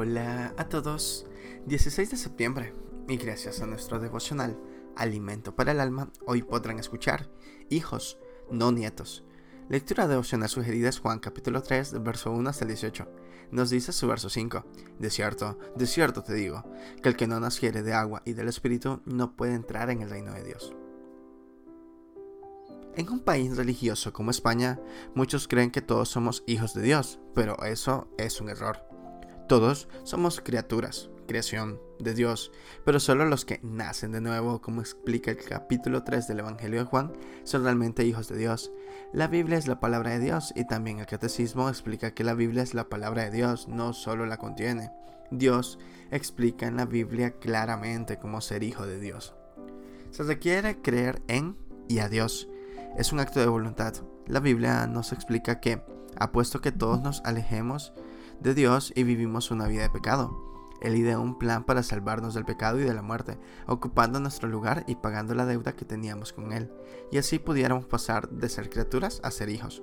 Hola a todos. 16 de septiembre y gracias a nuestro devocional Alimento para el Alma, hoy podrán escuchar Hijos, no nietos. Lectura devocional sugerida es Juan capítulo 3, verso 1 hasta el 18. Nos dice su verso 5. De cierto, de cierto te digo, que el que no naciere de agua y del Espíritu no puede entrar en el reino de Dios. En un país religioso como España, muchos creen que todos somos hijos de Dios, pero eso es un error. Todos somos criaturas, creación de Dios, pero solo los que nacen de nuevo, como explica el capítulo 3 del Evangelio de Juan, son realmente hijos de Dios. La Biblia es la palabra de Dios y también el catecismo explica que la Biblia es la palabra de Dios, no solo la contiene. Dios explica en la Biblia claramente cómo ser hijo de Dios. Se requiere creer en y a Dios. Es un acto de voluntad. La Biblia nos explica que, apuesto que todos nos alejemos de Dios y vivimos una vida de pecado. Él ideó un plan para salvarnos del pecado y de la muerte, ocupando nuestro lugar y pagando la deuda que teníamos con Él, y así pudiéramos pasar de ser criaturas a ser hijos.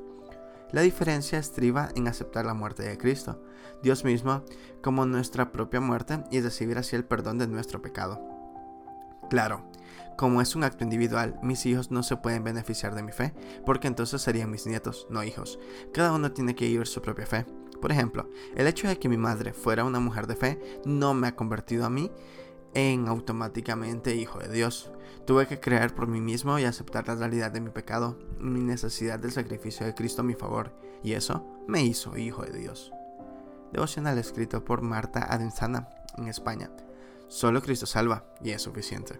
La diferencia estriba en aceptar la muerte de Cristo, Dios mismo, como nuestra propia muerte y recibir así el perdón de nuestro pecado. Claro, como es un acto individual, mis hijos no se pueden beneficiar de mi fe, porque entonces serían mis nietos, no hijos. Cada uno tiene que vivir su propia fe. Por ejemplo, el hecho de que mi madre fuera una mujer de fe no me ha convertido a mí en automáticamente hijo de Dios. Tuve que creer por mí mismo y aceptar la realidad de mi pecado, mi necesidad del sacrificio de Cristo a mi favor, y eso me hizo hijo de Dios. Devocional escrito por Marta Adensana en España. Solo Cristo salva y es suficiente.